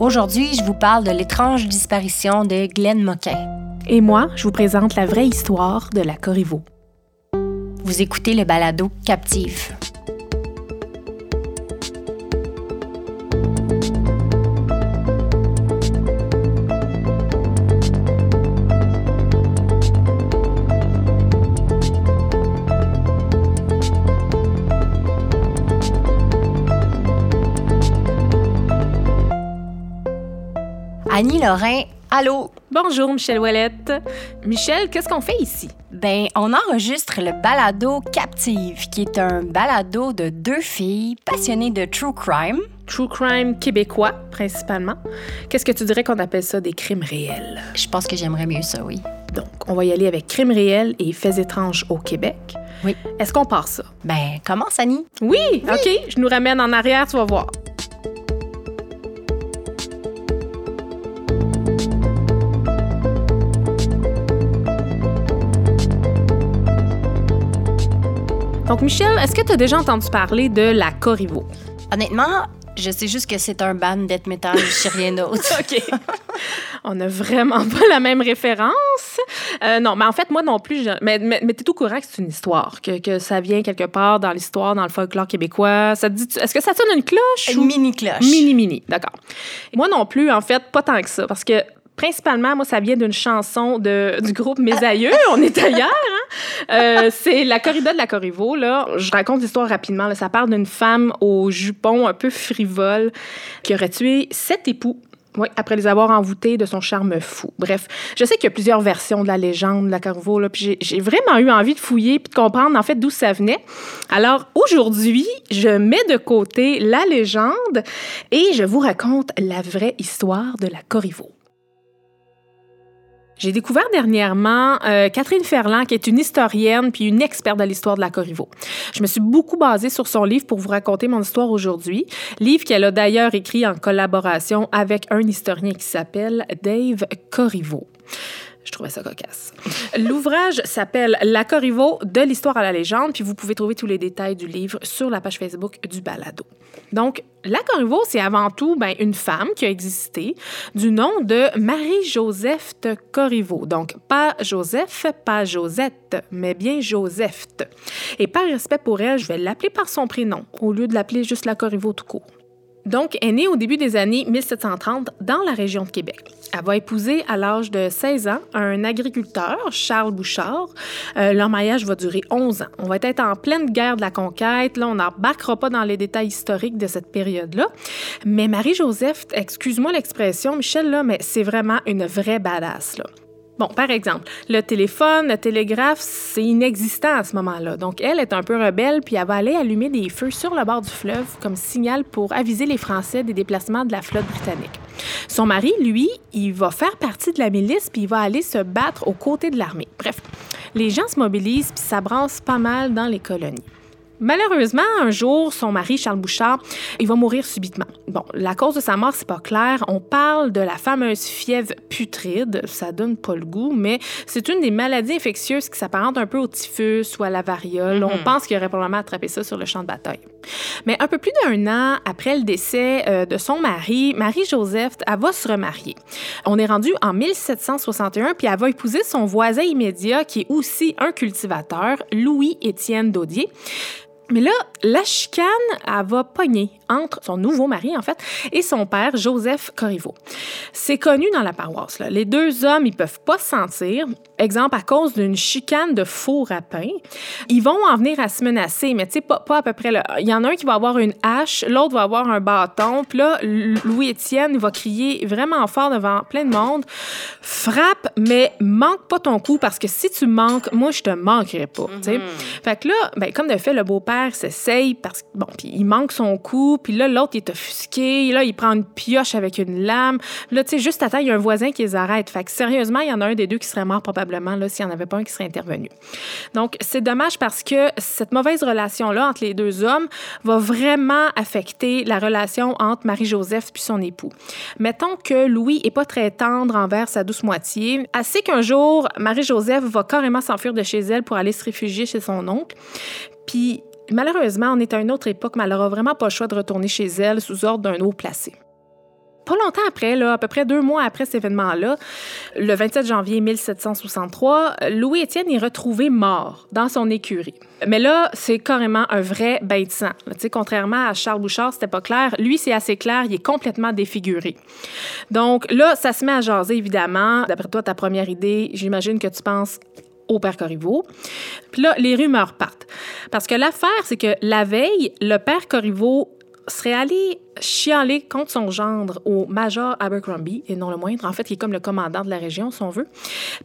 Aujourd'hui, je vous parle de l'étrange disparition de Glenn Moquin. Et moi, je vous présente la vraie histoire de la Corriveau. Vous écoutez le balado Captive. Annie Lorrain, allô? Bonjour, Michel Ouellette. Michel, qu'est-ce qu'on fait ici? Ben, on enregistre le balado Captive, qui est un balado de deux filles passionnées de true crime. True crime québécois, principalement. Qu'est-ce que tu dirais qu'on appelle ça des crimes réels? Je pense que j'aimerais mieux ça, oui. Donc, on va y aller avec crimes réels et faits étranges au Québec. Oui. Est-ce qu'on part ça? Ben, commence, Annie. Oui, OK. Je nous ramène en arrière, tu vas voir. Donc, Michel, est-ce que tu as déjà entendu parler de la Corriveau? Honnêtement, je sais juste que c'est un band death metal, je sais rien d'autre. OK. On n'a vraiment pas la même référence. Euh, non, mais en fait, moi non plus, je... mais, mais, mais tu es tout courant que c'est une histoire, que, que, ça vient quelque part dans l'histoire, dans le folklore québécois. Ça dit, est-ce que ça sonne une cloche? Une mini-cloche. Mini-mini, d'accord. Moi non plus, en fait, pas tant que ça, parce que principalement, moi, ça vient d'une chanson de, du groupe Mes Aïeux. On est ailleurs. Hein? Euh, c'est La corrida de la Corriveau. Là. Je raconte l'histoire rapidement. Là. Ça parle d'une femme au jupon un peu frivole qui aurait tué sept époux. Après les avoir envoûtés de son charme fou. Bref, je sais qu'il y a plusieurs versions de la légende de la Corriveau, là, puis j'ai vraiment eu envie de fouiller puis de comprendre en fait d'où ça venait. Alors aujourd'hui, je mets de côté la légende et je vous raconte la vraie histoire de la Corriveau. J'ai découvert dernièrement euh, Catherine Ferland, qui est une historienne puis une experte de l'histoire de la Corriveau. Je me suis beaucoup basée sur son livre pour vous raconter mon histoire aujourd'hui. Livre qu'elle a d'ailleurs écrit en collaboration avec un historien qui s'appelle Dave Corriveau. Je trouvais ça cocasse. L'ouvrage s'appelle La Corriveau de l'histoire à la légende, puis vous pouvez trouver tous les détails du livre sur la page Facebook du Balado. Donc, La Corriveau, c'est avant tout ben, une femme qui a existé du nom de Marie-Joseph Corriveau. Donc, pas Joseph, pas Josette, mais bien Joseph. Et par respect pour elle, je vais l'appeler par son prénom au lieu de l'appeler juste La Corriveau tout court. Donc, est née au début des années 1730 dans la région de Québec. Elle va épouser à l'âge de 16 ans un agriculteur, Charles Bouchard. Euh, leur mariage va durer 11 ans. On va être en pleine guerre de la conquête. Là, on n'embarquera pas dans les détails historiques de cette période-là. Mais Marie-Joseph, excuse-moi l'expression, Michel, là, mais c'est vraiment une vraie badass. Là. Bon, par exemple, le téléphone, le télégraphe, c'est inexistant à ce moment-là. Donc, elle est un peu rebelle, puis elle va aller allumer des feux sur le bord du fleuve comme signal pour aviser les Français des déplacements de la flotte britannique. Son mari, lui, il va faire partie de la milice, puis il va aller se battre aux côtés de l'armée. Bref, les gens se mobilisent, puis ça brasse pas mal dans les colonies. Malheureusement, un jour, son mari, Charles Bouchard, il va mourir subitement. Bon, la cause de sa mort, c'est pas clair. On parle de la fameuse fièvre putride. Ça donne pas le goût, mais c'est une des maladies infectieuses qui s'apparente un peu au typhus ou à la variole. Mm -hmm. On pense qu'il aurait probablement attrapé ça sur le champ de bataille. Mais un peu plus d'un an après le décès euh, de son mari, Marie-Joseph, elle va se remarier. On est rendu en 1761, puis elle va épouser son voisin immédiat, qui est aussi un cultivateur, Louis-Étienne Daudier. Mais là, la chicane, elle va pogner entre son nouveau mari, en fait, et son père, Joseph Corriveau. C'est connu dans la paroisse. Les deux hommes, ils peuvent pas se sentir. Exemple, à cause d'une chicane de faux rapin. Ils vont en venir à se menacer, mais tu sais, pas, pas à peu près. Là. Il y en a un qui va avoir une hache, l'autre va avoir un bâton. Puis là, Louis-Étienne va crier vraiment fort devant plein de monde. Frappe, mais manque pas ton coup, parce que si tu manques, moi, je te manquerai pas. Mm -hmm. Fait que là, ben, comme de fait, le beau-père s'essaye parce que, bon, puis il manque son coup, puis là, l'autre, il est offusqué, là, il prend une pioche avec une lame. Là, tu sais, juste à temps, il y a un voisin qui les arrête. Fait que sérieusement, il y en a un des deux qui serait mort probablement, s'il n'y en avait pas un qui serait intervenu. Donc, c'est dommage parce que cette mauvaise relation-là entre les deux hommes va vraiment affecter la relation entre Marie-Joseph puis son époux. Mettons que Louis est pas très tendre envers sa douce moitié. Assez qu'un jour, Marie-Joseph va carrément s'enfuir de chez elle pour aller se réfugier chez son oncle. Puis malheureusement, on est à une autre époque, mais elle n'aura vraiment pas le choix de retourner chez elle sous ordre d'un haut placé. Pas longtemps après, là, à peu près deux mois après cet événement-là, le 27 janvier 1763, Louis-Étienne est retrouvé mort dans son écurie. Mais là, c'est carrément un vrai bain de sang. sais, contrairement à Charles Bouchard, c'était pas clair. Lui, c'est assez clair, il est complètement défiguré. Donc là, ça se met à jaser, évidemment. D'après toi, ta première idée, j'imagine que tu penses au père Corriveau. Puis là, les rumeurs partent. Parce que l'affaire, c'est que la veille, le père Corriveau serait allé chialer contre son gendre au Major Abercrombie, et non le moindre, en fait, qui est comme le commandant de la région, si on veut.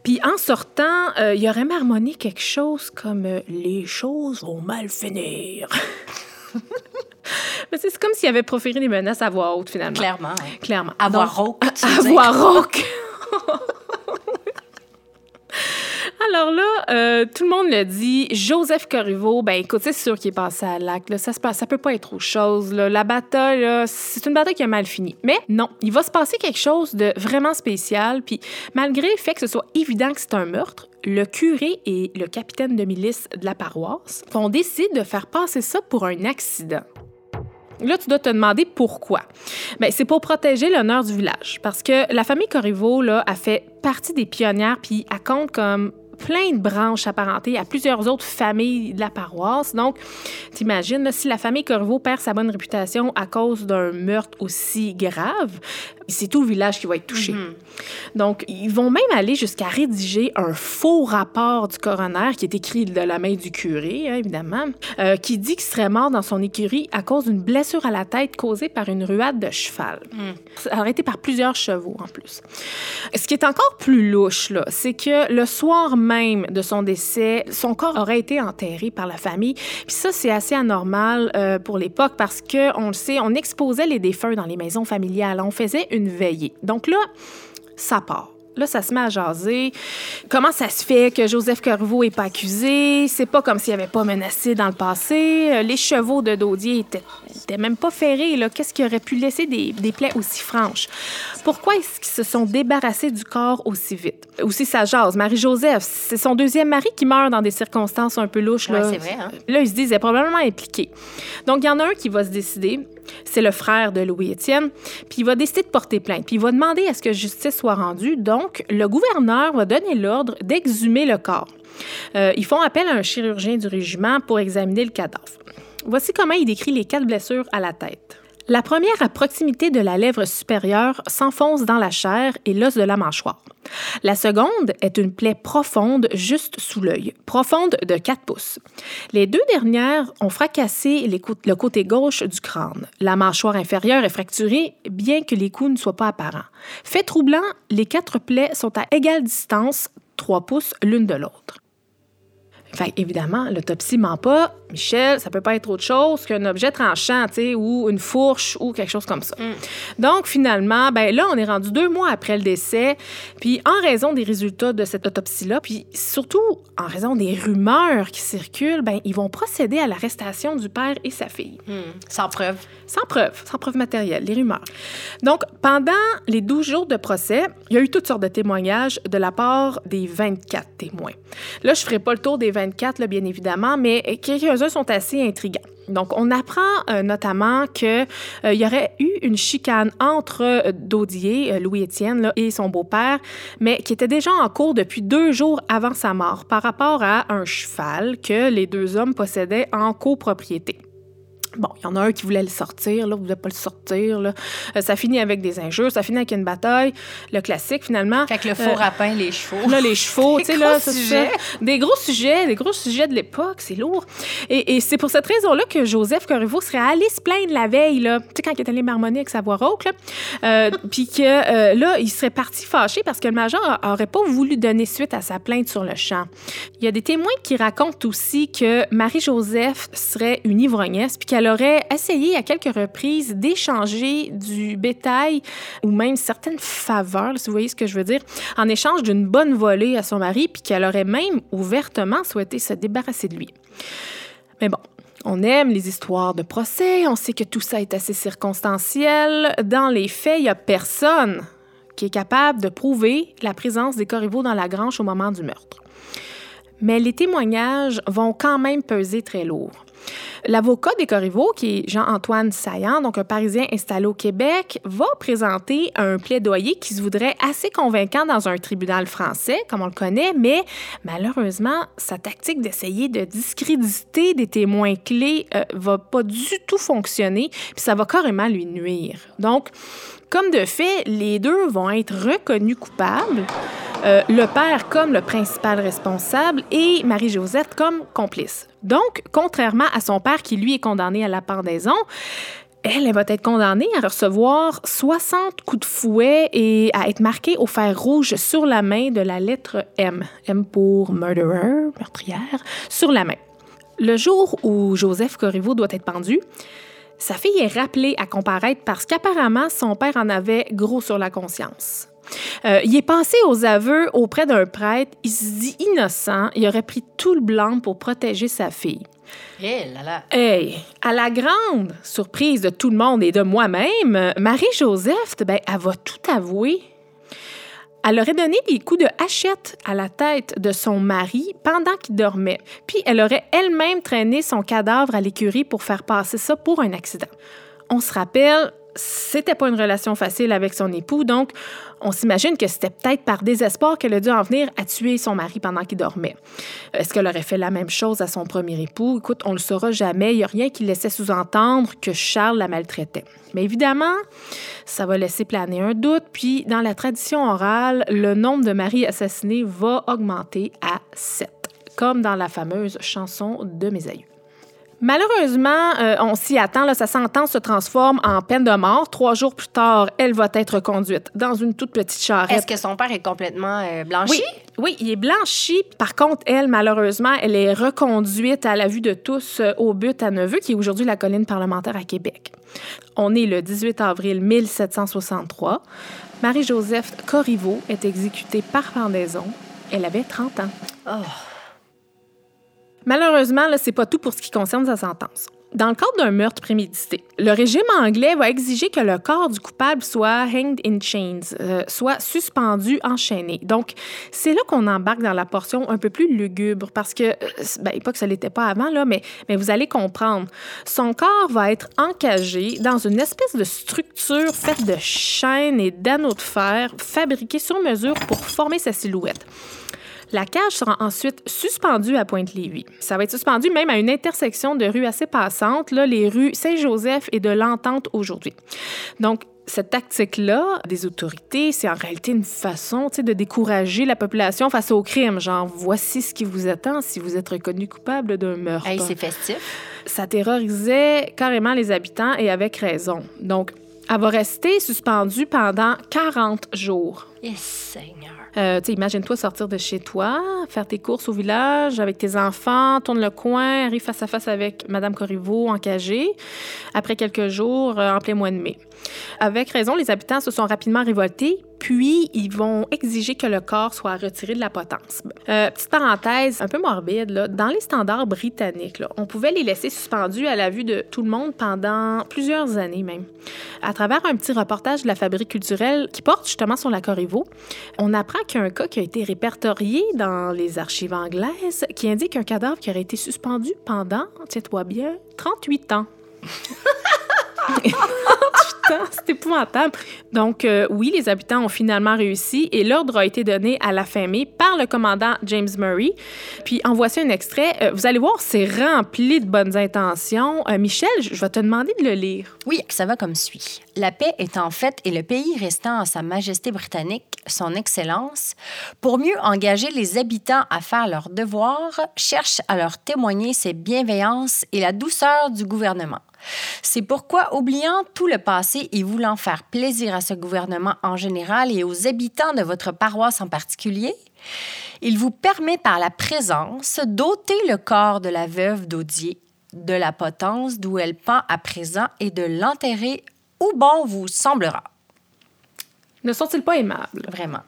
Puis en sortant, euh, il aurait marmonné quelque chose comme euh, Les choses vont mal finir. Mais c'est comme s'il avait proféré des menaces à voix haute, finalement. Clairement. Clairement. À voix rauque. À voix rauque. Alors là, euh, tout le monde le dit. Joseph Corriveau, ben écoute, c'est sûr qu'il est passé à l'acte. Ça se passe, ça peut pas être autre chose. La bataille, c'est une bataille qui a mal fini. Mais non, il va se passer quelque chose de vraiment spécial. Puis malgré le fait que ce soit évident que c'est un meurtre, le curé et le capitaine de milice de la paroisse vont décider de faire passer ça pour un accident. Là, tu dois te demander pourquoi. Bien, c'est pour protéger l'honneur du village. Parce que la famille Corriveau a fait partie des pionnières, puis elle compte comme plein de branches apparentées à plusieurs autres familles de la paroisse. Donc, t'imagines, si la famille Corriveau perd sa bonne réputation à cause d'un meurtre aussi grave, c'est tout le village qui va être touché. Mhm. Donc, ils vont même aller jusqu'à rédiger un faux rapport du coroner qui est écrit de la main du curé, hein, évidemment, euh, qui dit qu'il serait mort dans son écurie à cause d'une blessure à la tête causée par une ruade de cheval. Mhm. Arrêté par plusieurs chevaux en plus. Ce qui est encore plus louche, là, c'est que le soir même de son décès, son corps aurait été enterré par la famille. Puis ça, c'est assez anormal euh, pour l'époque parce que, on le sait, on exposait les défunts dans les maisons familiales. On faisait une veillée. Donc là, ça part. Là, ça se met à jaser. Comment ça se fait que Joseph Corriveau n'est pas accusé? C'est pas comme s'il avait pas menacé dans le passé. Euh, les chevaux de Daudier étaient, même pas ferrés. Qu'est-ce qui aurait pu laisser des, des plaies aussi franches? Pourquoi est-ce qu'ils se sont débarrassés du corps aussi vite? Aussi, ça jase? Marie-Joseph, c'est son deuxième mari qui meurt dans des circonstances un peu louches. Là, c'est vrai. Hein? là ils se disent, est probablement impliqué. Donc, il y en a un qui va se décider c'est le frère de Louis-Étienne, puis il va décider de porter plainte, puis il va demander à ce que justice soit rendue. Donc, le gouverneur va donner l'ordre d'exhumer le corps. Euh, ils font appel à un chirurgien du régiment pour examiner le cadavre. Voici comment il décrit les quatre blessures à la tête. La première, à proximité de la lèvre supérieure, s'enfonce dans la chair et l'os de la mâchoire. La seconde est une plaie profonde juste sous l'œil, profonde de 4 pouces. Les deux dernières ont fracassé le côté gauche du crâne. La mâchoire inférieure est fracturée, bien que les coups ne soient pas apparents. Fait troublant, les quatre plaies sont à égale distance, 3 pouces l'une de l'autre. Fait évidemment, l'autopsie ment pas. Michel, ça peut pas être autre chose qu'un objet tranchant, tu sais, ou une fourche ou quelque chose comme ça. Mm. Donc, finalement, ben là, on est rendu deux mois après le décès. Puis, en raison des résultats de cette autopsie-là, puis surtout en raison des rumeurs qui circulent, ben ils vont procéder à l'arrestation du père et sa fille. Mm. Sans preuve. Sans preuve, sans preuve matérielle, les rumeurs. Donc, pendant les 12 jours de procès, il y a eu toutes sortes de témoignages de la part des 24 témoins. Là, je ferai pas le tour des 24, bien évidemment, mais quelques-uns sont assez intrigants. Donc, on apprend euh, notamment qu'il euh, y aurait eu une chicane entre euh, Daudier, Louis-Étienne, et son beau-père, mais qui était déjà en cours depuis deux jours avant sa mort par rapport à un cheval que les deux hommes possédaient en copropriété. Bon, il y en a un qui voulait le sortir, l'autre voulait pas le sortir. Là. Euh, ça finit avec des injures, ça finit avec une bataille, le classique finalement. Fait que le faux euh, rapin, les chevaux. Là, les chevaux, tu sais, là, sujets. Des gros sujets, des gros sujets de l'époque, c'est lourd. Et, et c'est pour cette raison-là que Joseph Corriveau serait allé se plaindre la veille, là, tu sais, quand il est allé marmonner avec sa voix rauque, là, euh, puis que euh, là, il serait parti fâché parce que le major aurait pas voulu donner suite à sa plainte sur le champ. Il y a des témoins qui racontent aussi que Marie-Joseph serait une ivrognesse, puis qu'elle aurait essayé à quelques reprises d'échanger du bétail ou même certaines faveurs, si vous voyez ce que je veux dire, en échange d'une bonne volée à son mari, puis qu'elle aurait même ouvertement souhaité se débarrasser de lui. Mais bon, on aime les histoires de procès, on sait que tout ça est assez circonstanciel. Dans les faits, il n'y a personne qui est capable de prouver la présence des Corriveau dans la grange au moment du meurtre. Mais les témoignages vont quand même peser très lourd. L'avocat des Corriveau, qui est Jean-Antoine Saillant, donc un Parisien installé au Québec, va présenter un plaidoyer qui se voudrait assez convaincant dans un tribunal français, comme on le connaît, mais malheureusement, sa tactique d'essayer de discréditer des témoins clés euh, va pas du tout fonctionner, puis ça va carrément lui nuire. Donc, comme de fait, les deux vont être reconnus coupables, euh, le père comme le principal responsable et Marie-Josette comme complice. Donc, contrairement à son père qui, lui, est condamné à la pendaison, elle, va être condamnée à recevoir 60 coups de fouet et à être marquée au fer rouge sur la main de la lettre M. M pour murderer, meurtrière, sur la main. Le jour où Joseph Corriveau doit être pendu, sa fille est rappelée à comparaître parce qu'apparemment, son père en avait gros sur la conscience. Euh, il est passé aux aveux auprès d'un prêtre. Il se dit innocent. Il aurait pris tout le blanc pour protéger sa fille. Hey, là là. Hey, à la grande surprise de tout le monde et de moi-même, Marie-Joseph, ben, elle va tout avouer. Elle aurait donné des coups de hachette à la tête de son mari pendant qu'il dormait. Puis elle aurait elle-même traîné son cadavre à l'écurie pour faire passer ça pour un accident. On se rappelle, c'était pas une relation facile avec son époux, donc on s'imagine que c'était peut-être par désespoir qu'elle a dû en venir à tuer son mari pendant qu'il dormait. Est-ce qu'elle aurait fait la même chose à son premier époux? Écoute, on le saura jamais. Il n'y a rien qui laissait sous-entendre que Charles la maltraitait. Mais évidemment, ça va laisser planer un doute, puis dans la tradition orale, le nombre de maris assassinés va augmenter à 7, comme dans la fameuse chanson de mes. Malheureusement, euh, on s'y attend. Là, sa sentence se transforme en peine de mort. Trois jours plus tard, elle va être conduite dans une toute petite charrette. Est-ce que son père est complètement euh, blanchi? Oui, oui, il est blanchi. Par contre, elle, malheureusement, elle est reconduite à la vue de tous euh, au but à Neveu, qui est aujourd'hui la colline parlementaire à Québec. On est le 18 avril 1763. Marie-Joseph Corriveau est exécutée par pendaison. Elle avait 30 ans. Oh. Malheureusement, ce n'est pas tout pour ce qui concerne sa sentence. Dans le cadre d'un meurtre prémédité, le régime anglais va exiger que le corps du coupable soit hanged in chains, euh, soit suspendu, enchaîné. Donc, c'est là qu'on embarque dans la portion un peu plus lugubre, parce que, euh, ben, pas que ça l'était pas avant, mais, mais vous allez comprendre. Son corps va être encagé dans une espèce de structure faite de chaînes et d'anneaux de fer fabriqués sur mesure pour former sa silhouette. La cage sera ensuite suspendue à Pointe-Lévis. Ça va être suspendu même à une intersection de rues assez passantes, là, les rues Saint-Joseph et de l'Entente aujourd'hui. Donc, cette tactique-là des autorités, c'est en réalité une façon de décourager la population face au crime. Genre, voici ce qui vous attend si vous êtes reconnu coupable d'un meurtre. Hey, c'est festif. Ça terrorisait carrément les habitants et avec raison. Donc, elle va rester suspendue pendant 40 jours. Yes, Seigneur. Euh, imagine-toi sortir de chez toi, faire tes courses au village avec tes enfants, tourne le coin, arrive face à face avec Madame Corriveau encagée, après quelques jours, euh, en plein mois de mai. Avec raison, les habitants se sont rapidement révoltés, puis ils vont exiger que le corps soit retiré de la potence. Euh, petite parenthèse un peu morbide, là, dans les standards britanniques, on pouvait les laisser suspendus à la vue de tout le monde pendant plusieurs années même. À travers un petit reportage de la Fabrique culturelle qui porte justement sur la Corriveau, on apprend qu'il cas qui a été répertorié dans les archives anglaises qui indique un cadavre qui aurait été suspendu pendant, tiens-toi bien, 38 ans. C'est épouvantable. Donc, euh, oui, les habitants ont finalement réussi et l'ordre a été donné à la mai par le commandant James Murray. Puis, en voici un extrait. Euh, vous allez voir, c'est rempli de bonnes intentions. Euh, Michel, je vais te demander de le lire. Oui, ça va comme suit. La paix est en et le pays restant à Sa Majesté britannique, Son Excellence, pour mieux engager les habitants à faire leur devoir, cherche à leur témoigner ses bienveillances et la douceur du gouvernement. C'est pourquoi, oubliant tout le passé et voulant faire plaisir à ce gouvernement en général et aux habitants de votre paroisse en particulier, il vous permet par la présence d'ôter le corps de la veuve d'Audier de la potence d'où elle pend à présent et de l'enterrer où bon vous semblera. Ne sont-ils pas aimables? Vraiment.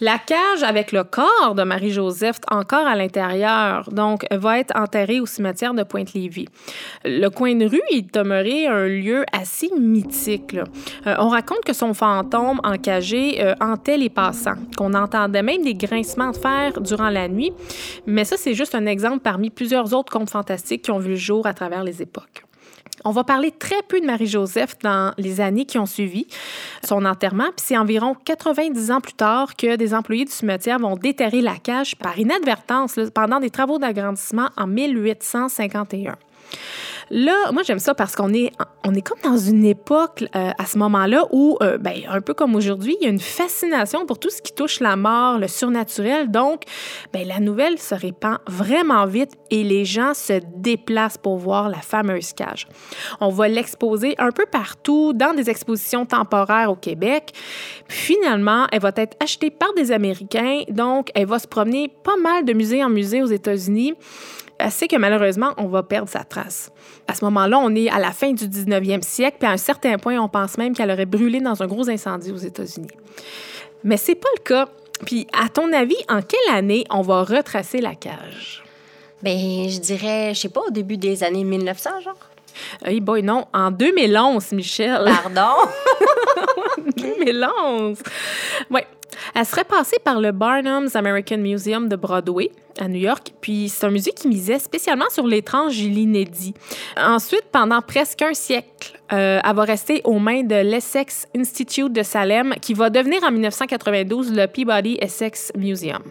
La cage avec le corps de Marie-Joseph encore à l'intérieur, donc, va être enterrée au cimetière de Pointe-Lévis. Le coin de rue est demeuré un lieu assez mythique. Euh, on raconte que son fantôme encagé euh, hantait les passants, qu'on entendait même des grincements de fer durant la nuit. Mais ça, c'est juste un exemple parmi plusieurs autres contes fantastiques qui ont vu le jour à travers les époques. On va parler très peu de Marie-Joseph dans les années qui ont suivi son enterrement, puis c'est environ 90 ans plus tard que des employés du cimetière vont déterrer la cage par inadvertance pendant des travaux d'agrandissement en 1851. Là, moi, j'aime ça parce qu'on est, comme dans une époque euh, à ce moment-là où, euh, ben, un peu comme aujourd'hui, il y a une fascination pour tout ce qui touche la mort, le surnaturel. Donc, ben, la nouvelle se répand vraiment vite et les gens se déplacent pour voir la fameuse cage. On va l'exposer un peu partout dans des expositions temporaires au Québec. finalement, elle va être achetée par des Américains. Donc, elle va se promener pas mal de musée en musée aux États-Unis assez que malheureusement, on va perdre sa trace. À ce moment-là, on est à la fin du 19e siècle, puis à un certain point, on pense même qu'elle aurait brûlé dans un gros incendie aux États-Unis. Mais c'est pas le cas. Puis, à ton avis, en quelle année on va retracer la cage? Ben, je dirais, je sais pas, au début des années 1900, genre. Hey boy, non, en 2011, Michel. Pardon? 2011. Oui, elle serait passée par le Barnum's American Museum de Broadway à New York, puis c'est un musée qui misait spécialement sur l'étrange et l'inédit. Ensuite, pendant presque un siècle, euh, elle va rester aux mains de l'Essex Institute de Salem, qui va devenir en 1992 le Peabody Essex Museum.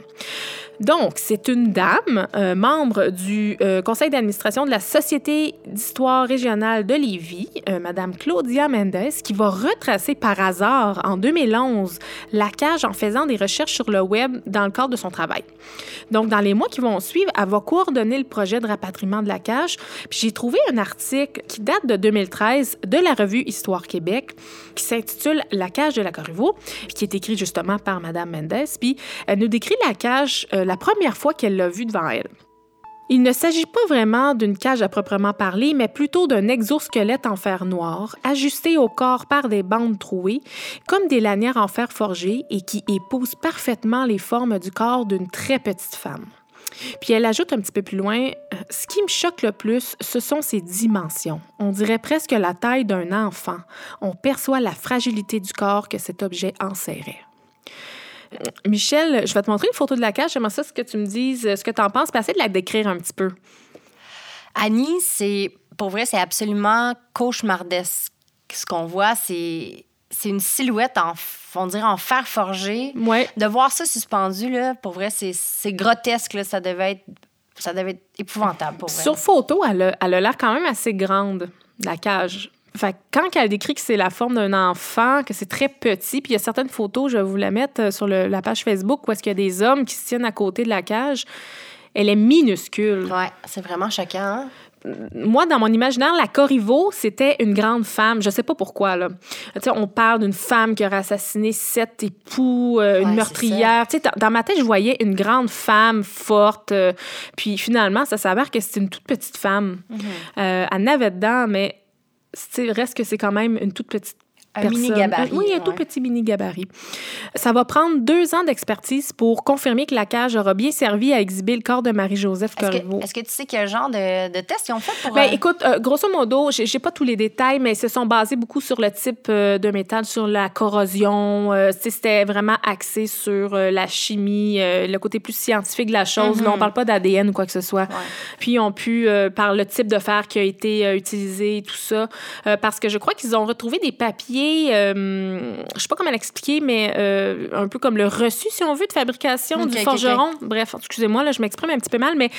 Donc, c'est une dame, euh, membre du euh, conseil d'administration de la Société d'histoire régionale de Lévis, euh, Madame Claudia Mendes, qui va retracer par hasard en 2011 la cage en faisant des recherches sur le web dans le cadre de son travail. Donc, dans les mois qui vont suivre, elle va coordonner le projet de rapatriement de la cage. Puis j'ai trouvé un article qui date de 2013 de la revue Histoire Québec qui s'intitule La cage de la Corriveau, qui est écrit justement par Madame Mendes. Puis elle nous décrit la cage la première fois qu'elle l'a vue devant elle. Il ne s'agit pas vraiment d'une cage à proprement parler, mais plutôt d'un exosquelette en fer noir, ajusté au corps par des bandes trouées, comme des lanières en fer forgé et qui épouse parfaitement les formes du corps d'une très petite femme. Puis elle ajoute un petit peu plus loin, euh, ce qui me choque le plus, ce sont ses dimensions. On dirait presque la taille d'un enfant. On perçoit la fragilité du corps que cet objet enserrait. Michel, je vais te montrer une photo de la cage. J'aimerais ça ce que tu me dises, ce que tu en penses, puis de la décrire un petit peu. Annie, c'est pour vrai, c'est absolument cauchemardesque. Ce qu'on voit, c'est c'est une silhouette en on dirait en fer forgé. Ouais. De voir ça suspendu là, pour vrai, c'est grotesque là, ça devait être ça devait être épouvantable pour vrai. Sur photo, elle a, elle a l'air quand même assez grande la cage. Fait quand elle décrit que c'est la forme d'un enfant, que c'est très petit, puis il y a certaines photos, je vais vous la mettre euh, sur la page Facebook, où est-ce qu'il y a des hommes qui se tiennent à côté de la cage. Elle est minuscule. Ouais, c'est vraiment choquant. Hein? moi, dans mon imaginaire, la Corriveau, c'était une grande femme. Je sais pas pourquoi, là. on parle d'une femme qui aurait assassiné sept époux, euh, une meurtrière. dans ma tête, je voyais une grande femme forte. Euh, puis finalement, ça s'avère que c'est une toute petite femme. Mm elle n'avait dedans, mais reste que c'est quand même une toute petite un mini-gabarit. Oui, un tout petit mini-gabarit. Ça va prendre deux ans d'expertise pour confirmer que la cage aura bien servi à exhiber le corps de Marie-Joseph Corriveau. Est-ce que, tu sais quel genre de, de tests ils ont fait pour... Ben, euh, écoute, euh, grosso modo, j'ai, n'ai pas tous les détails, mais ils se sont basés beaucoup sur le type euh, de métal, sur la corrosion. c'était vraiment axé sur la chimie, le côté plus scientifique de la chose. Là, on mm-hmm. parle pas d'ADN ou quoi que ce soit. Puis, ils ont pu, par le type de fer qui a été utilisé, tout ça, parce que je crois qu'ils ont retrouvé des papiers je euh, je sais pas comment l'expliquer, mais euh, un peu comme le reçu, si on veut, de fabrication du forgeron. Bref, excusez-moi, là, je m'exprime un petit peu mal, mais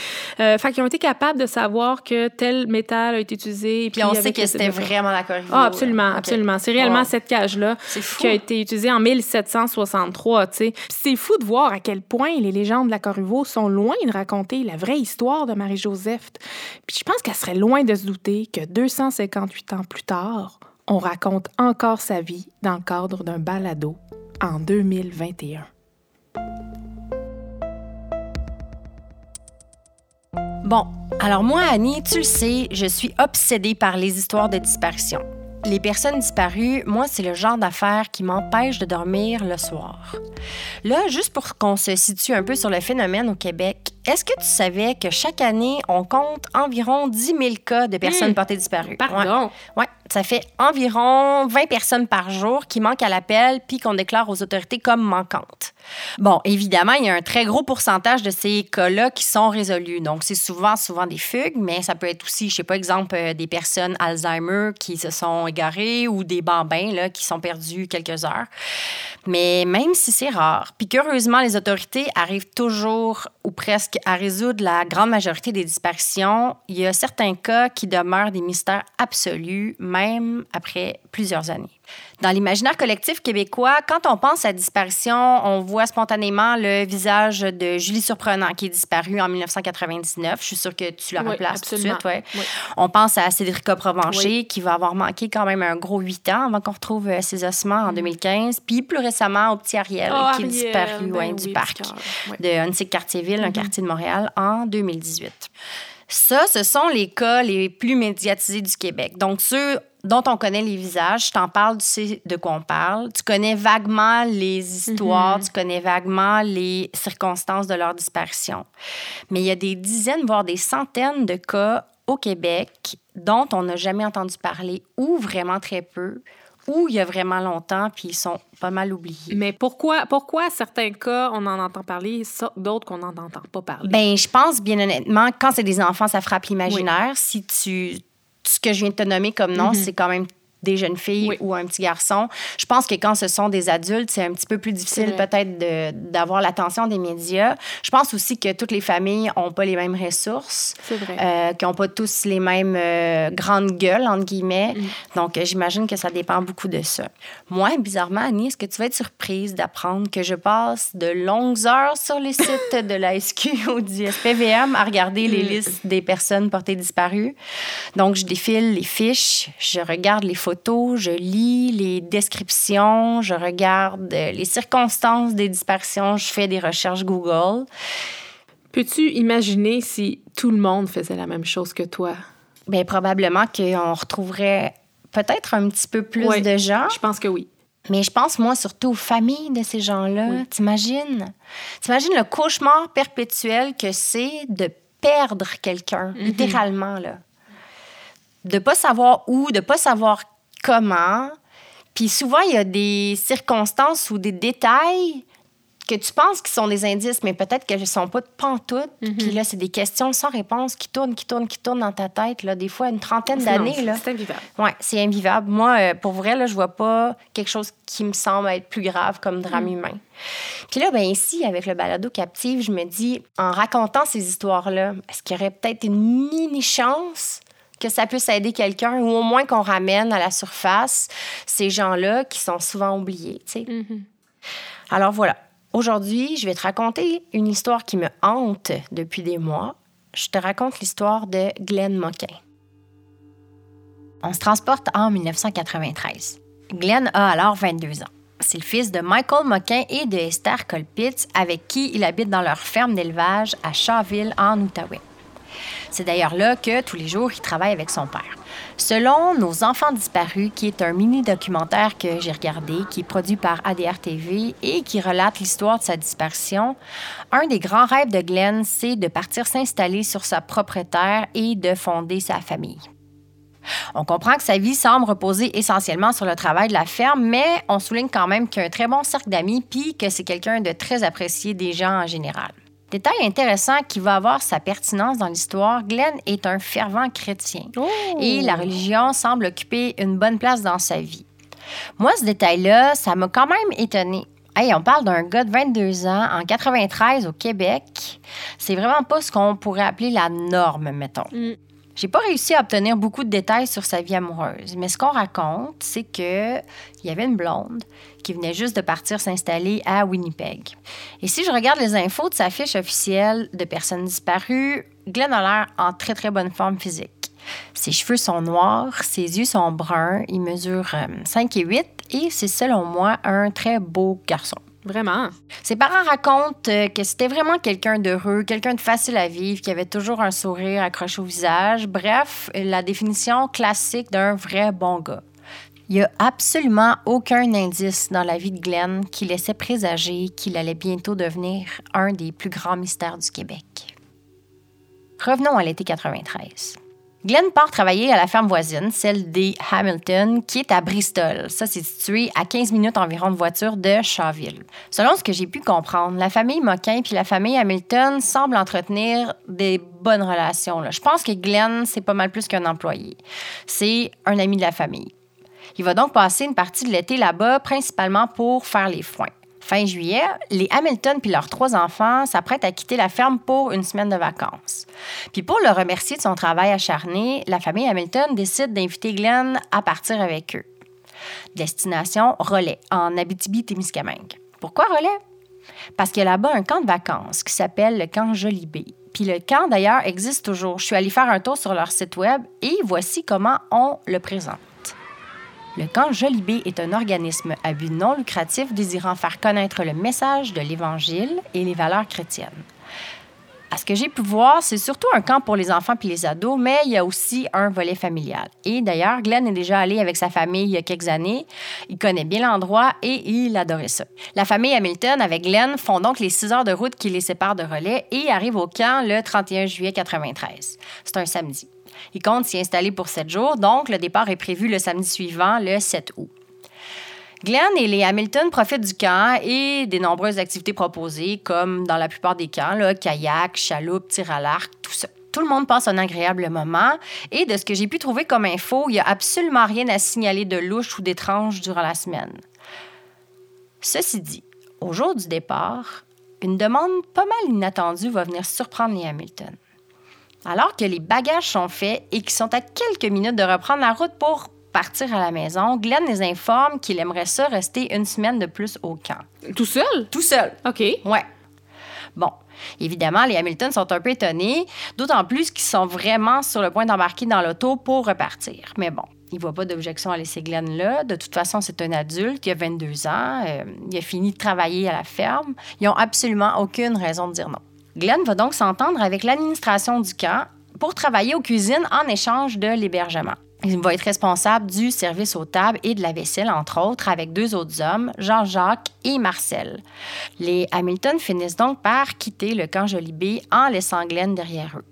euh, fait qu'ils ont été capables de savoir que tel métal a été utilisé. Puis, on sait que c'était vraiment la Corriveau. Ah, absolument, absolument. C'est réellement cette cage-là qui a été utilisée en 1763, tu sais. c'est fou de voir à quel point les légendes de la Corriveau sont loin de raconter la vraie histoire de Marie-Joseph. Puis je pense qu'elle serait loin de se douter que 258 ans plus tard, on raconte encore sa vie dans le cadre d'un balado en 2021. Bon, alors moi, Annie, tu le sais, je suis obsédée par les histoires de disparition. les personnes disparues, moi, c'est le genre d'affaire qui m'empêche de dormir le soir. Là, juste pour qu'on se situe un peu sur le phénomène au Québec, est-ce que tu savais que chaque année, on compte environ 10 000 cas de personnes Mmh. portées disparues? Pardon. Ouais. Ouais, ça fait environ 20 personnes par jour qui manquent à l'appel puis qu'on déclare aux autorités comme manquantes. Bon, évidemment, il y a un très gros pourcentage de ces cas-là qui sont résolus. Donc, c'est souvent, souvent des fugues, mais ça peut être aussi, je sais pas, exemple, euh, des personnes Alzheimer qui se sont égarées ou des bambins là, qui sont perdus quelques heures. Mais même si c'est rare, puis qu'heureusement, les autorités arrivent toujours ou presque à résoudre la grande majorité des disparitions, il y a certains cas qui demeurent des mystères absolus, même après plusieurs années. Dans l'imaginaire collectif québécois, quand on pense à disparition, on voit spontanément le visage de Julie Surprenant qui est disparue en 1999. Je suis sûre que tu la Oui, replaces tout de absolument. suite. Ouais. Oui. On pense à Cédrica Provencher qui va avoir manqué quand même un gros huit ans avant qu'on retrouve euh, ses ossements en 2015. Puis plus récemment au petit Ariel Mm. Oh, qui est disparu ben ouais, du parc cœur. Ouais. de Huntsic-Cartierville, Mm-hmm. un quartier de Montréal, en 2018. Ça, ce sont les cas les plus médiatisés du Québec. Donc, ceux dont on connaît les visages, je t'en parle, tu sais de quoi on parle. Tu connais vaguement les histoires, tu connais vaguement les circonstances de leur disparition. Mais il y a des dizaines, voire des centaines de cas au Québec dont on n'a jamais entendu parler ou vraiment très peu ou il y a vraiment longtemps, puis ils sont pas mal oubliés. Mais pourquoi, pourquoi certains cas, on en entend parler, d'autres qu'on n'en entend pas parler? Ben, je pense bien honnêtement, quand c'est des enfants, ça frappe l'imaginaire. Si tu. Ce que je viens de te nommer comme nom, c'est quand même des jeunes filles Oui. ou un petit garçon. Je pense que quand ce sont des adultes, c'est un petit peu plus difficile peut-être de- d'avoir l'attention des médias. Je pense aussi que toutes les familles n'ont pas les mêmes ressources, euh, qui n'ont pas tous les mêmes euh, grandes gueules, entre guillemets. Mm. Donc, euh, j'imagine que ça dépend beaucoup de ça. Moi, bizarrement, Annie, est-ce que tu vas être surprise d'apprendre que je passe de longues heures sur les sites de la SQ ou du SPVM à regarder les Mm. listes des personnes portées disparues? Donc, je défile les fiches, je regarde les photos, je lis les descriptions, je regarde euh, les circonstances des disparitions, je fais des recherches Google. Peux-tu imaginer si tout le monde faisait la même chose que toi? Bien, probablement qu'on retrouverait peut-être un petit peu plus de gens. Je pense que oui. Mais je pense, moi, surtout aux familles de ces gens-là. Oui. T'imagines? T'imagines le cauchemar perpétuel que c'est de perdre quelqu'un, Mhm. littéralement, là. De pas savoir où, de pas savoir comment. Puis souvent, il y a des circonstances ou des détails que tu penses qu'ils sont des indices, mais peut-être qu'elles ne sont pas de pantoute. Mhm. Puis là, c'est des questions sans réponse qui tournent, qui tournent, qui tournent dans ta tête, là, des fois une trentaine d'années. C'est invivable. Oui, c'est invivable. Moi, euh, pour vrai, là, je vois pas quelque chose qui me semble être plus grave comme drame humain. Puis là, ben ici, avec le balado captive, je me dis, en racontant ces histoires-là, est-ce qu'il y aurait peut-être une mini chance que ça puisse aider quelqu'un ou au moins qu'on ramène à la surface ces gens-là qui sont souvent oubliés? Mhm. Alors voilà. Aujourd'hui, je vais te raconter une histoire qui me hante depuis des mois. Je te raconte l'histoire de Glenn Moquin. On se transporte en 1993. Glenn a alors 22 ans. C'est le fils de Michael Moquin et de Esther Colpitz, avec qui il habite dans leur ferme d'élevage à Shawville, en Outaouais. C'est d'ailleurs là que tous les jours, il travaille avec son père. Selon Nos enfants disparus, qui est un mini-documentaire que j'ai regardé, qui est produit par ADR TV et qui relate l'histoire de sa disparition, un des grands rêves de Glenn, c'est de partir s'installer sur sa propre terre et de fonder sa famille. On comprend que sa vie semble reposer essentiellement sur le travail de la ferme, mais on souligne quand même qu'il a un très bon cercle d'amis puis que c'est quelqu'un de très apprécié des gens en général. Détail intéressant qui va avoir sa pertinence dans l'histoire, Glenn est un fervent chrétien Oh! et la religion semble occuper une bonne place dans sa vie. Moi, ce détail-là, ça m'a quand même étonné. Hey, on parle d'un gars de 22 ans en 93 au Québec. C'est vraiment pas ce qu'on pourrait appeler la norme, mettons. Mm. J'ai pas réussi à obtenir beaucoup de détails sur sa vie amoureuse, mais ce qu'on raconte, c'est que il y avait une blonde qui venait juste de partir s'installer à Winnipeg. Et si je regarde les infos de sa fiche officielle de personnes disparues, Glenn a l'air en très très bonne forme physique. Ses cheveux sont noirs, ses yeux sont bruns, il mesure euh, 5 et 8 et c'est selon moi un très beau garçon. Vraiment? Ses parents racontent euh, que c'était vraiment quelqu'un d'heureux, quelqu'un de facile à vivre, qui avait toujours un sourire accroché au visage. Bref, la définition classique d'un vrai bon gars. Il n'y a absolument aucun indice dans la vie de Glenn qui laissait présager qu'il allait bientôt devenir un des plus grands mystères du Québec. Revenons à l'été 93. Glenn part travailler à la ferme voisine, celle des Hamilton, qui est à Bristol. Ça, c'est situé à 15 minutes environ de voiture de Shawville. Selon ce que j'ai pu comprendre, la famille Moquin puis la famille Hamilton semblent entretenir des bonnes relations. Je pense que Glenn, c'est pas mal plus qu'un employé. C'est un ami de la famille. Il va donc passer une partie de l'été là-bas, principalement pour faire les foins. Fin juillet, les Hamilton puis leurs trois enfants s'apprêtent à quitter la ferme pour une semaine de vacances. Puis pour le remercier de son travail acharné, la famille Hamilton décide d'inviter Glenn à partir avec eux. Destination Relais, en Abitibi-Témiscamingue. Pourquoi Relais? Parce qu'il y a là-bas un camp de vacances qui s'appelle le camp Jolibé. Puis le camp, d'ailleurs, existe toujours. Je suis allée faire un tour sur leur site web et voici comment on le présente. Le camp Jolibé est un organisme à but non lucratif désirant faire connaître le message de l'Évangile et les valeurs chrétiennes. À ce que j'ai pu voir, c'est surtout un camp pour les enfants puis les ados, mais il y a aussi un volet familial. Et d'ailleurs, Glenn est déjà allé avec sa famille il y a quelques années. Il connaît bien l'endroit et il adorait ça. La famille Hamilton avec Glenn font donc les six heures de route qui les séparent de relais et arrivent au camp le 31 juillet 93. C'est un samedi. Il compte s'y installer pour sept jours, donc le départ est prévu le samedi suivant, le 7 août. Glenn et les Hamilton profitent du camp et des nombreuses activités proposées, comme dans la plupart des camps, kayak, chaloupe, tir à l'arc, tout ça. Tout le monde passe un agréable moment et de ce que j'ai pu trouver comme info, il n'y a absolument rien à signaler de louche ou d'étrange durant la semaine. Ceci dit, au jour du départ, une demande pas mal inattendue va venir surprendre les Hamilton. Alors que les bagages sont faits et qu'ils sont à quelques minutes de reprendre la route pour partir à la maison, Glenn les informe qu'il aimerait ça rester une semaine de plus au camp. Tout seul? Tout seul. OK. Ouais. Bon, évidemment, les Hamilton sont un peu étonnés, d'autant plus qu'ils sont vraiment sur le point d'embarquer dans l'auto pour repartir. Mais bon, il ne voit pas d'objection à laisser Glenn là. De toute façon, c'est un adulte, il a 22 ans, euh, il a fini de travailler à la ferme. Ils n'ont absolument aucune raison de dire non. Glenn va donc s'entendre avec l'administration du camp pour travailler aux cuisines en échange de l'hébergement. Il va être responsable du service aux tables et de la vaisselle, entre autres, avec deux autres hommes, Jean-Jacques et Marcel. Les Hamilton finissent donc par quitter le camp Jolibé en laissant Glenn derrière eux.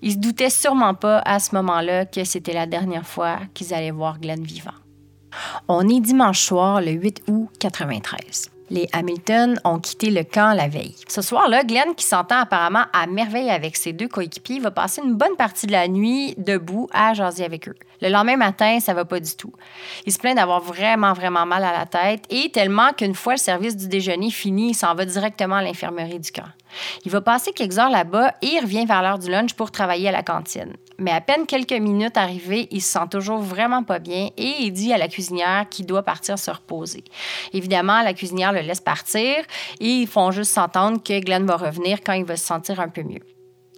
Ils se doutaient sûrement pas à ce moment-là que c'était la dernière fois qu'ils allaient voir Glenn vivant. On est dimanche soir, le 8 août 93. Les Hamilton ont quitté le camp la veille. Ce soir-là, Glenn, qui s'entend apparemment à merveille avec ses deux coéquipiers, va passer une bonne partie de la nuit debout à jaser avec eux. Le lendemain matin, ça va pas du tout. Il se plaint d'avoir vraiment, vraiment mal à la tête et tellement qu'une fois le service du déjeuner fini, il s'en va directement à l'infirmerie du camp. Il va passer quelques heures là-bas et revient vers l'heure du lunch pour travailler à la cantine. Mais à peine quelques minutes arrivées, il se sent toujours vraiment pas bien et il dit à la cuisinière qu'il doit partir se reposer. Évidemment, la cuisinière le laisse partir et ils font juste s'entendre que Glenn va revenir quand il va se sentir un peu mieux.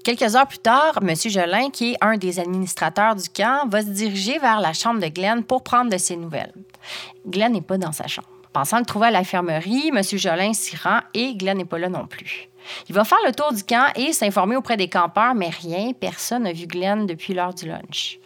Quelques heures plus tard, M. Jolin, qui est un des administrateurs du camp, va se diriger vers la chambre de Glenn pour prendre de ses nouvelles. Glenn n'est pas dans sa chambre. Pensant le trouver à l'infirmerie, M. Jolin s'y rend et Glenn n'est pas là non plus. Il va faire le tour du camp et s'informer auprès des campeurs, mais rien, personne n'a vu Glenn depuis l'heure du lunch.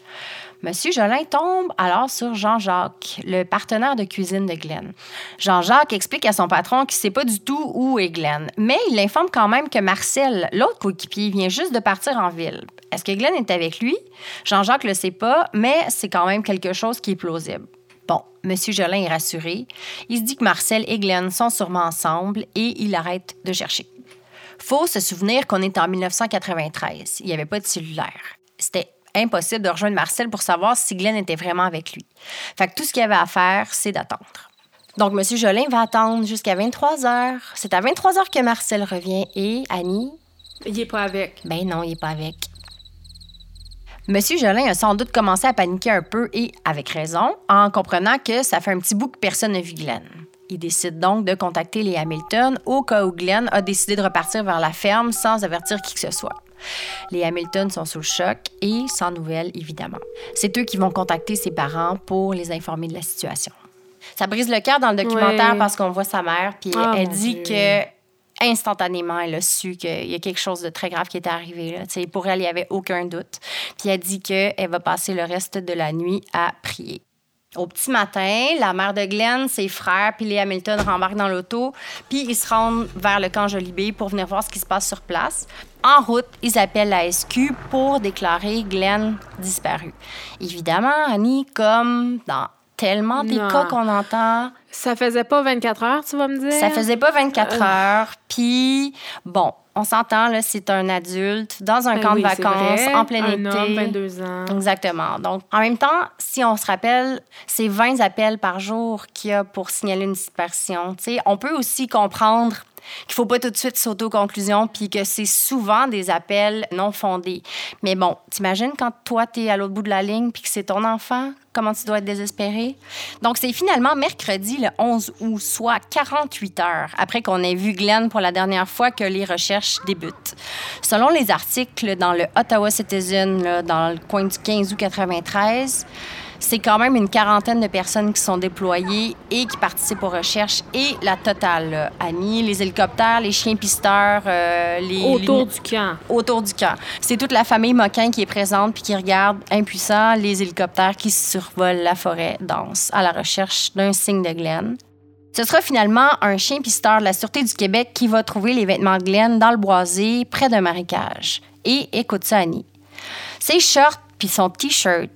Monsieur Jolin tombe alors sur Jean-Jacques, le partenaire de cuisine de Glenn. Jean-Jacques explique à son patron qu'il ne sait pas du tout où est Glenn, mais il l'informe quand même que Marcel, l'autre coéquipier, vient juste de partir en ville. Est-ce que Glenn est avec lui? Jean-Jacques le sait pas, mais c'est quand même quelque chose qui est plausible. Monsieur Jolin est rassuré. Il se dit que Marcel et Glenn sont sûrement ensemble et il arrête de chercher. Faut se souvenir qu'on est en 1993. Il n'y avait pas de cellulaire. C'était impossible de rejoindre Marcel pour savoir si Glenn était vraiment avec lui. Fait que tout ce qu'il y avait à faire, c'est d'attendre. Donc, M. Jolin va attendre jusqu'à 23 heures. C'est à 23 heures que Marcel revient et Annie? Il n'est pas avec. Ben non, il n'est pas avec. Monsieur Jolin a sans doute commencé à paniquer un peu et avec raison, en comprenant que ça fait un petit bout que personne n'a vu Glenn. Il décide donc de contacter les Hamilton au cas où Glenn a décidé de repartir vers la ferme sans avertir qui que ce soit. Les Hamilton sont sous le choc et sans nouvelles, évidemment. C'est eux qui vont contacter ses parents pour les informer de la situation. Ça brise le cœur dans le documentaire parce qu'on voit sa mère, puis Oh, elle dit Dieu. que instantanément, elle a su qu'il y a quelque chose de très grave qui était arrivé. Là. Pour elle, il n'y avait aucun doute. Puis elle dit qu'elle va passer le reste de la nuit à prier. Au petit matin, la mère de Glenn, ses frères, puis les Hamilton rembarquent dans l'auto, puis ils se rendent vers le camp Jolibé pour venir voir ce qui se passe sur place. En route, ils appellent la SQ pour déclarer Glenn disparu. Évidemment, Annie, comme dans tellement des Non. cas qu'on entend, Ça faisait pas 24 heures, tu vas me dire? ça faisait pas 24 Euh. heures. Puis, bon, on s'entend, là, c'est un adulte dans un Ben camp oui, de vacances vrai. en plein Un été. homme, 22 ans. Exactement. Donc, en même temps, si on se rappelle, c'est 20 appels par jour qu'il y a pour signaler une sais, on peut aussi comprendre qu'il faut pas tout de suite s'auto-conclusion puis que c'est souvent des appels non fondés. Mais bon, t'imagines quand toi, tu es à l'autre bout de la ligne puis que c'est ton enfant, comment tu dois être désespéré? Donc, c'est finalement mercredi, le 11 août, soit 48 heures après qu'on ait vu Glenn pour la dernière fois que les recherches débutent. Selon les articles dans le Ottawa Citizen, dans le coin du 15 août 93, c'est quand même une quarantaine de personnes qui sont déployées et qui participent aux recherches et la totale, là. Annie, les hélicoptères, les chiens pisteurs, euh, les... Autour les- du camp. autour du camp. C'est toute la famille Moquin qui est présente puis qui regarde impuissant les hélicoptères qui survolent la forêt dense à la recherche d'un signe de Glenn. Ce sera finalement un chien pisteur de la Sûreté du Québec qui va trouver les vêtements de Glenn dans le boisé près d'un marécage. Et écoute ça, Annie. Ses shorts puis son T-shirt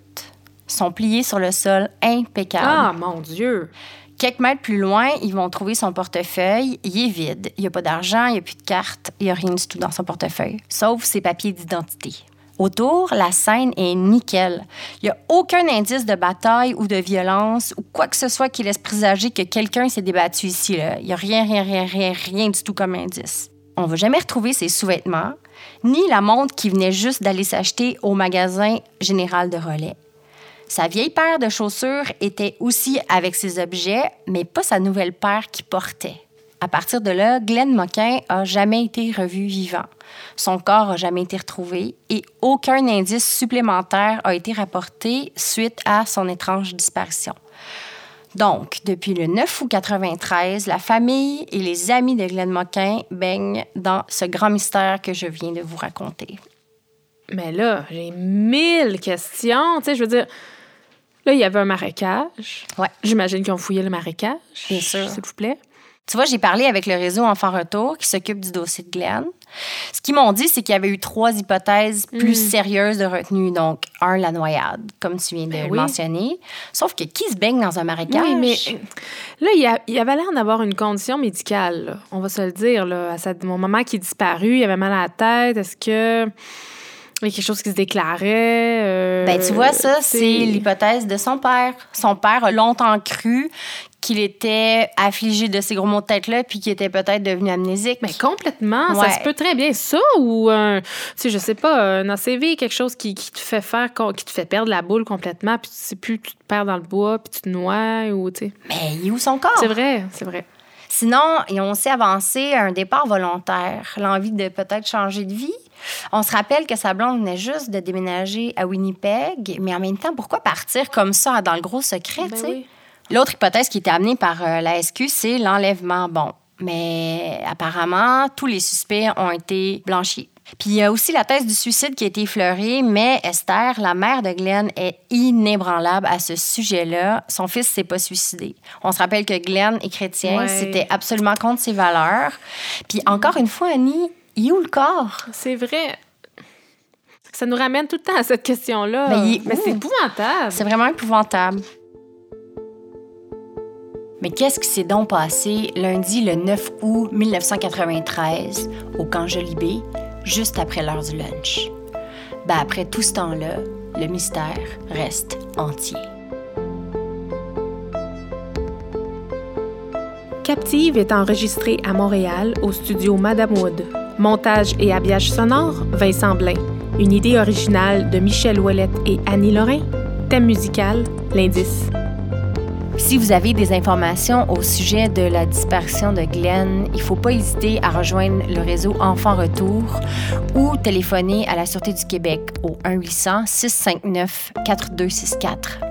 sont pliés sur le sol impeccable. Ah, mon Dieu! Quelques mètres plus loin, ils vont trouver son portefeuille. Il est vide. Il n'y a pas d'argent, il n'y a plus de carte, il n'y a rien du tout dans son portefeuille, sauf ses papiers d'identité. Autour, la scène est nickel. Il n'y a aucun indice de bataille ou de violence ou quoi que ce soit qui laisse présager que quelqu'un s'est débattu ici. là. Il n'y a rien, rien, rien, rien, rien du tout comme indice. On ne va jamais retrouver ses sous-vêtements, ni la montre qui venait juste d'aller s'acheter au magasin général de relais. Sa vieille paire de chaussures était aussi avec ses objets, mais pas sa nouvelle paire qu'il portait. À partir de là, Glenn Moquin a jamais été revu vivant. Son corps a jamais été retrouvé et aucun indice supplémentaire a été rapporté suite à son étrange disparition. Donc, depuis le 9 août 93, la famille et les amis de Glenn Moquin baignent dans ce grand mystère que je viens de vous raconter. Mais là, j'ai mille questions. Tu sais, je veux dire, là, il y avait un marécage. Ouais. J'imagine qu'ils ont fouillé le marécage. Bien sûr. S'il vous plaît. Tu vois, j'ai parlé avec le réseau Enfants Retour qui s'occupe du dossier de Glenn. Ce qu'ils m'ont dit, c'est qu'il y avait eu trois hypothèses plus Mm. sérieuses de retenue. Donc, un, la noyade, comme tu viens de Ben le oui. mentionner. Sauf que qui se baigne dans un marécage? Oui, mais euh, là, il, y a- il avait l'air d'avoir une condition médicale. là. On va se le dire. Là. À mon maman qui est disparu, il avait mal à la tête. Est-ce que. Il y a quelque chose qui se déclarait. euh, Ben, tu vois, ça, c'est l'hypothèse de son père. Son père a longtemps cru qu'il était affligé de ces gros maux de tête-là, puis qu'il était peut-être devenu amnésique. Mais complètement, Ouais. ça se peut très bien. Ça ou un, tu sais, je sais pas, un ACV, quelque chose qui, qui te fait faire, qui te fait perdre la boule complètement, puis tu sais plus, tu te perds dans le bois, puis tu te noies, ou tu sais. Mais il est où son corps? C'est vrai, c'est vrai. Sinon, ils ont aussi avancé un départ volontaire, l'envie de peut-être changer de vie. On se rappelle que sa blonde venait juste de déménager à Winnipeg, mais en même temps, pourquoi partir comme ça dans le gros secret, Ben tu sais? oui. L'autre hypothèse qui était amenée par euh, la SQ, c'est l'enlèvement. Bon, mais apparemment, tous les suspects ont été blanchis. Puis il y a aussi la thèse du suicide qui a été effleurée, mais Esther, la mère de Glenn, est inébranlable à ce sujet-là. Son fils s'est pas suicidé. On se rappelle que Glenn est chrétien, Ouais. c'était absolument contre ses valeurs. Puis encore une fois, Annie, il est où le corps? C'est vrai. Ça nous ramène tout le temps à cette question-là. Ben, Mais c'est épouvantable. C'est vraiment épouvantable. Mais qu'est-ce qui s'est donc passé lundi le 9 août 1993 au camp Jolibé, juste après l'heure du lunch? Ben après tout ce temps-là, le mystère reste entier. Captive est enregistrée à Montréal au studio Madame Wood. Montage et habillage sonore, Vincent Blain. Une idée originale de Michel Ouellette et Annie Lorrain. Thème musical, l'indice. Si vous avez des informations au sujet de la disparition de Glenn, il ne faut pas hésiter à rejoindre le réseau Enfants Retour ou téléphoner à la Sûreté du Québec au 1-800-659-4264.